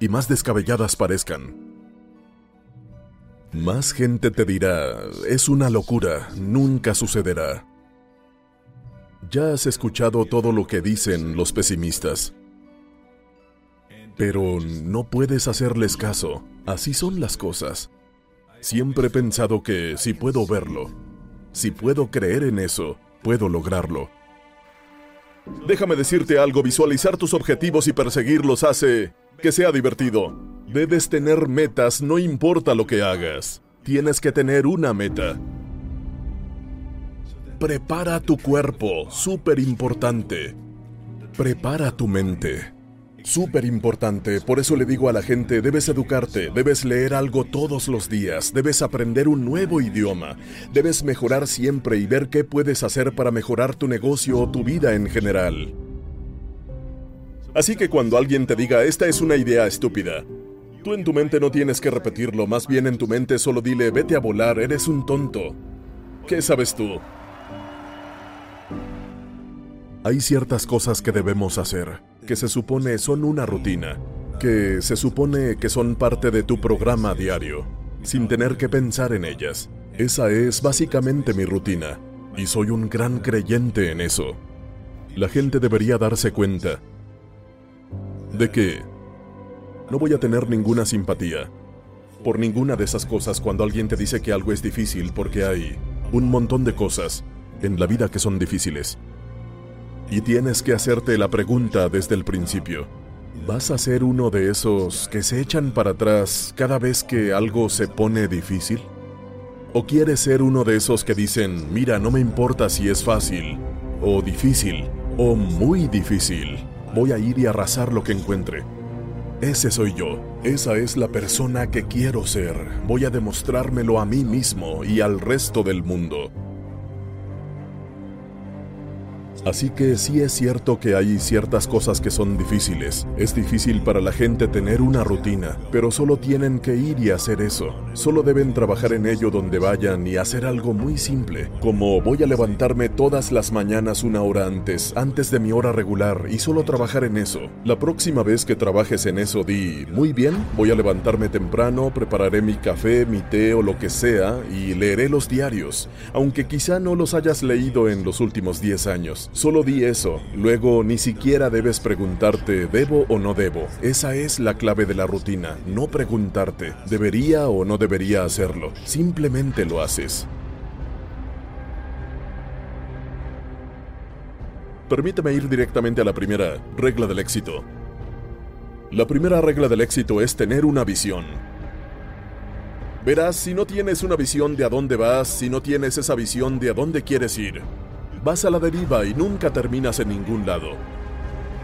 y más descabelladas parezcan, más gente te dirá, es una locura, nunca sucederá. Ya has escuchado todo lo que dicen los pesimistas. Pero no puedes hacerles caso, así son las cosas. Siempre he pensado que si puedo verlo, si puedo creer en eso, puedo lograrlo. Déjame decirte algo, visualizar tus objetivos y perseguirlos hace que sea divertido. Debes tener metas, no importa lo que hagas. Tienes que tener una meta. Prepara tu cuerpo, súper importante. Prepara tu mente. Súper importante, por eso le digo a la gente, debes educarte, debes leer algo todos los días, debes aprender un nuevo idioma, debes mejorar siempre y ver qué puedes hacer para mejorar tu negocio o tu vida en general. Así que cuando alguien te diga, esta es una idea estúpida, tú en tu mente no tienes que repetirlo, más bien en tu mente solo dile, vete a volar, eres un tonto. ¿Qué sabes tú? Hay ciertas cosas que debemos hacer, que se supone son una rutina, que se supone que son parte de tu programa diario, sin tener que pensar en ellas. Esa es básicamente mi rutina, y soy un gran creyente en eso. La gente debería darse cuenta de que no voy a tener ninguna simpatía por ninguna de esas cosas cuando alguien te dice que algo es difícil porque hay un montón de cosas en la vida que son difíciles. Y tienes que hacerte la pregunta desde el principio. ¿Vas a ser uno de esos que se echan para atrás cada vez que algo se pone difícil? ¿O quieres ser uno de esos que dicen, mira, no me importa si es fácil, o difícil, o muy difícil, voy a ir y arrasar lo que encuentre? Ese soy yo, esa es la persona que quiero ser, voy a demostrármelo a mí mismo y al resto del mundo. Así que sí es cierto que hay ciertas cosas que son difíciles. Es difícil para la gente tener una rutina, pero solo tienen que ir y hacer eso. Solo deben trabajar en ello donde vayan y hacer algo muy simple, como voy a levantarme todas las mañanas una hora antes, antes de mi hora regular, y solo trabajar en eso. La próxima vez que trabajes en eso, di, muy bien, voy a levantarme temprano, prepararé mi café, mi té o lo que sea, y leeré los diarios, aunque quizá no los hayas leído en los últimos 10 años. Solo di eso, luego ni siquiera debes preguntarte ¿debo o no debo? Esa es la clave de la rutina, no preguntarte ¿debería o no debería hacerlo? Simplemente lo haces. Permíteme ir directamente a la primera regla del éxito. La primera regla del éxito es tener una visión. Verás, si no tienes una visión de a dónde vas, si no tienes esa visión de a dónde quieres ir, vas a la deriva y nunca terminas en ningún lado.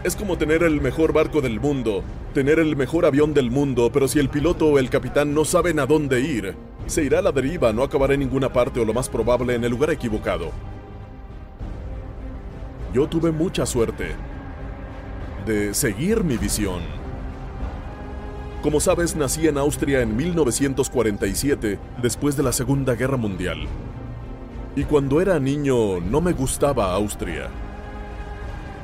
Es como tener el mejor barco del mundo, tener el mejor avión del mundo, pero si el piloto o el capitán no saben a dónde ir, se irá a la deriva, no acabará en ninguna parte o lo más probable en el lugar equivocado. Yo tuve mucha suerte de seguir mi visión. Como sabes, nací en Austria en 1947, después de la Segunda Guerra Mundial. Y cuando era niño no me gustaba Austria.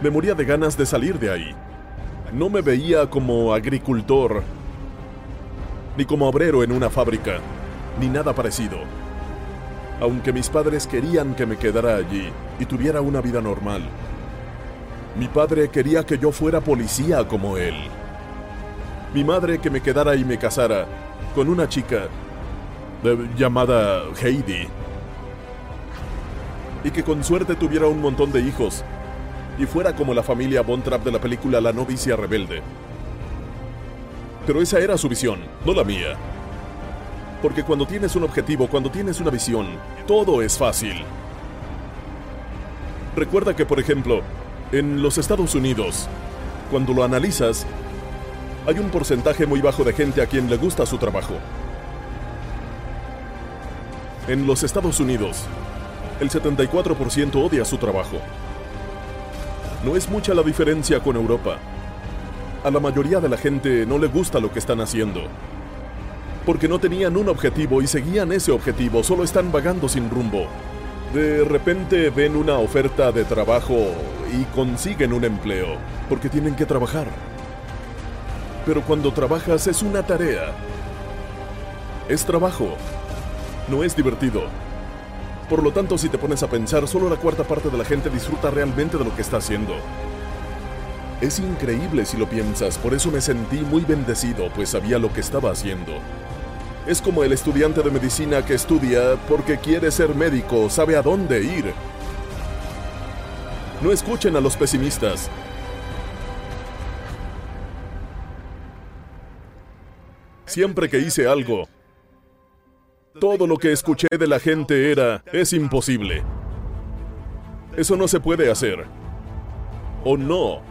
Me moría de ganas de salir de ahí. No me veía como agricultor, ni como obrero en una fábrica, ni nada parecido. Aunque mis padres querían que me quedara allí y tuviera una vida normal. Mi padre quería que yo fuera policía como él. Mi madre que me quedara y me casara con una chica eh, llamada Heidi. Y que con suerte tuviera un montón de hijos y fuera como la familia Von Trapp de la película La novicia rebelde. Pero esa era su visión, no la mía. Porque cuando tienes un objetivo, cuando tienes una visión, todo es fácil. Recuerda que, por ejemplo, en los Estados Unidos, cuando lo analizas, hay un porcentaje muy bajo de gente a quien le gusta su trabajo. En los Estados Unidos, el 74% odia su trabajo. No es mucha la diferencia con Europa. A la mayoría de la gente no le gusta lo que están haciendo. Porque no tenían un objetivo y seguían ese objetivo, solo están vagando sin rumbo. De repente ven una oferta de trabajo y consiguen un empleo, porque tienen que trabajar. Pero cuando trabajas es una tarea. Es trabajo. No es divertido. Por lo tanto, si te pones a pensar, solo la cuarta parte de la gente disfruta realmente de lo que está haciendo. Es increíble si lo piensas, por eso me sentí muy bendecido, pues sabía lo que estaba haciendo. Es como el estudiante de medicina que estudia porque quiere ser médico, sabe a dónde ir. No escuchen a los pesimistas. Siempre que hice algo, todo lo que escuché de la gente era, es imposible. Eso no se puede hacer. ¿O no?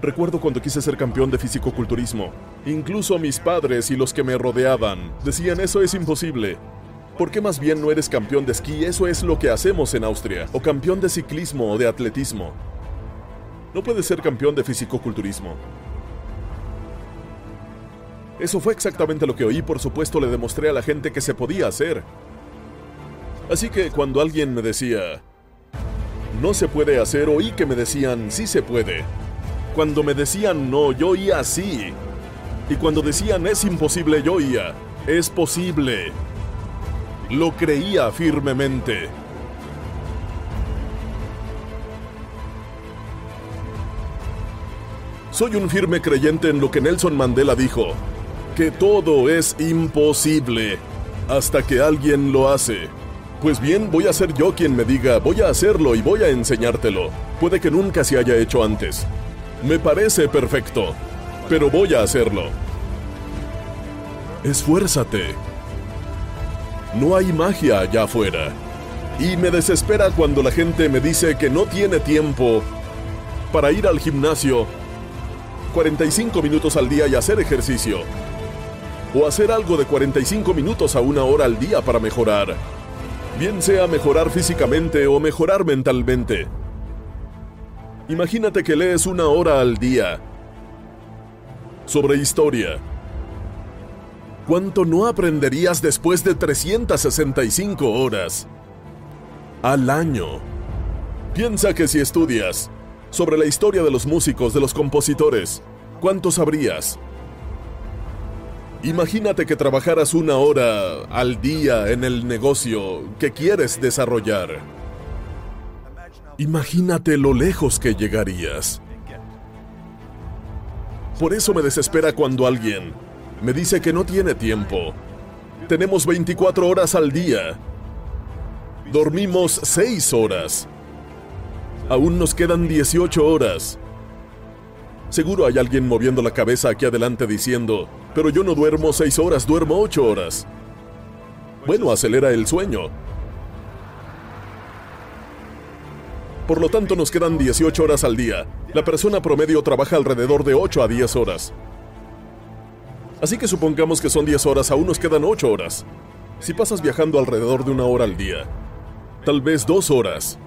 Recuerdo cuando quise ser campeón de fisicoculturismo. Incluso mis padres y los que me rodeaban decían eso es imposible. ¿Por qué más bien no eres campeón de esquí? Eso es lo que hacemos en Austria. O campeón de ciclismo o de atletismo. No puedes ser campeón de fisicoculturismo. Eso fue exactamente lo que oí, por supuesto le demostré a la gente que se podía hacer. Así que cuando alguien me decía, no se puede hacer, oí que me decían, sí se puede. Cuando me decían no, yo oía sí. Y cuando decían es imposible, yo oía, es posible. Lo creía firmemente. Soy un firme creyente en lo que Nelson Mandela dijo, que todo es imposible hasta que alguien lo hace. Pues bien, voy a ser yo quien me diga, voy a hacerlo y voy a enseñártelo. Puede que nunca se haya hecho antes. Me parece perfecto, pero voy a hacerlo. Esfuérzate. No hay magia allá afuera. Y me desespera cuando la gente me dice que no tiene tiempo para ir al gimnasio 45 minutos al día y hacer ejercicio o hacer algo de 45 minutos a una hora al día para mejorar. Bien sea mejorar físicamente o mejorar mentalmente. Imagínate que lees una hora al día sobre historia. ¿Cuánto no aprenderías después de 365 horas al año? Piensa que si estudias sobre la historia de los músicos, de los compositores, ¿cuánto sabrías? Imagínate que trabajaras una hora al día en el negocio que quieres desarrollar. Imagínate lo lejos que llegarías. Por eso me desespera cuando alguien me dice que no tiene tiempo. Tenemos 24 horas al día. Dormimos 6 horas. Aún nos quedan 18 horas. Seguro hay alguien moviendo la cabeza aquí adelante diciendo, pero yo no duermo seis horas, duermo ocho horas. Bueno, acelera el sueño. Por lo tanto, nos quedan 18 horas al día. La persona promedio trabaja alrededor de 8 a 10 horas. Así que supongamos que son 10 horas, aún nos quedan 8 horas. Si pasas viajando alrededor de una hora al día, tal vez dos horas,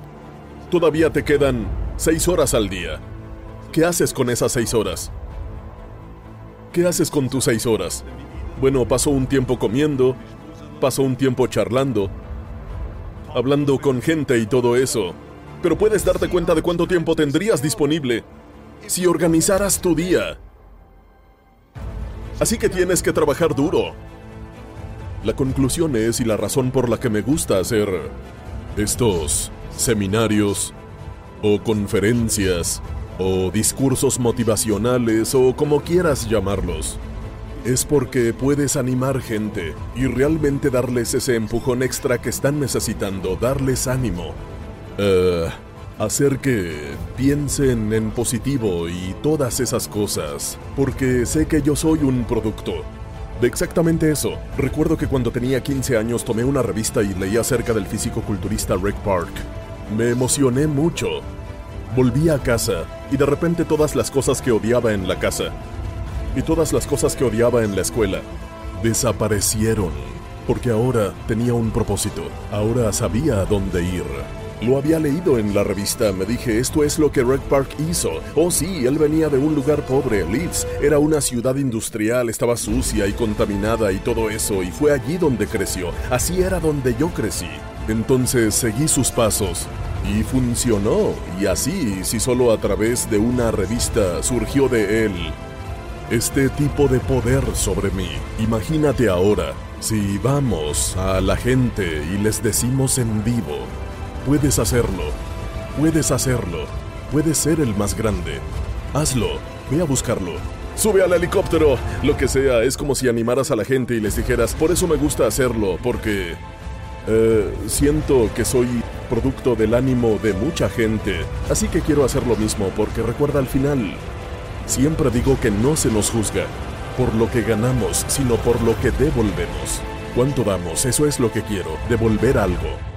todavía te quedan 6 horas al día. ¿Qué haces con esas 6 horas? ¿Qué haces con tus seis horas? Bueno, paso un tiempo comiendo, paso un tiempo charlando, hablando con gente y todo eso. Pero puedes darte cuenta de cuánto tiempo tendrías disponible si organizaras tu día. Así que tienes que trabajar duro. La conclusión es y la razón por la que me gusta hacer estos seminarios o conferencias o discursos motivacionales o como quieras llamarlos. Es porque puedes animar gente y realmente darles ese empujón extra que están necesitando, darles ánimo. Eh, hacer que piensen en positivo y todas esas cosas, porque sé que yo soy un producto. De exactamente eso. Recuerdo que cuando tenía 15 años tomé una revista y leí acerca del físico-culturista Rick Park. Me emocioné mucho. Volví a casa y de repente todas las cosas que odiaba en la casa y todas las cosas que odiaba en la escuela desaparecieron. Porque ahora tenía un propósito. Ahora sabía a dónde ir. Lo había leído en la revista, me dije, esto es lo que Red Park hizo. Oh sí, él venía de un lugar pobre, Leeds. Era una ciudad industrial, estaba sucia y contaminada y todo eso, y fue allí donde creció. Así era donde yo crecí. Entonces seguí sus pasos. Y funcionó. Y así, si solo a través de una revista surgió de él este tipo de poder sobre mí. Imagínate ahora, si vamos a la gente y les decimos en vivo, puedes hacerlo, puedes hacerlo, puedes ser el más grande. Hazlo, ve a buscarlo. Sube al helicóptero, lo que sea, es como si animaras a la gente y les dijeras, por eso me gusta hacerlo, porque eh, siento que soy producto del ánimo de mucha gente, así que quiero hacer lo mismo porque recuerda al final, Siempre digo que no se nos juzga por lo que ganamos, sino por lo que devolvemos. ¿Cuánto damos? Eso es lo que quiero, devolver algo.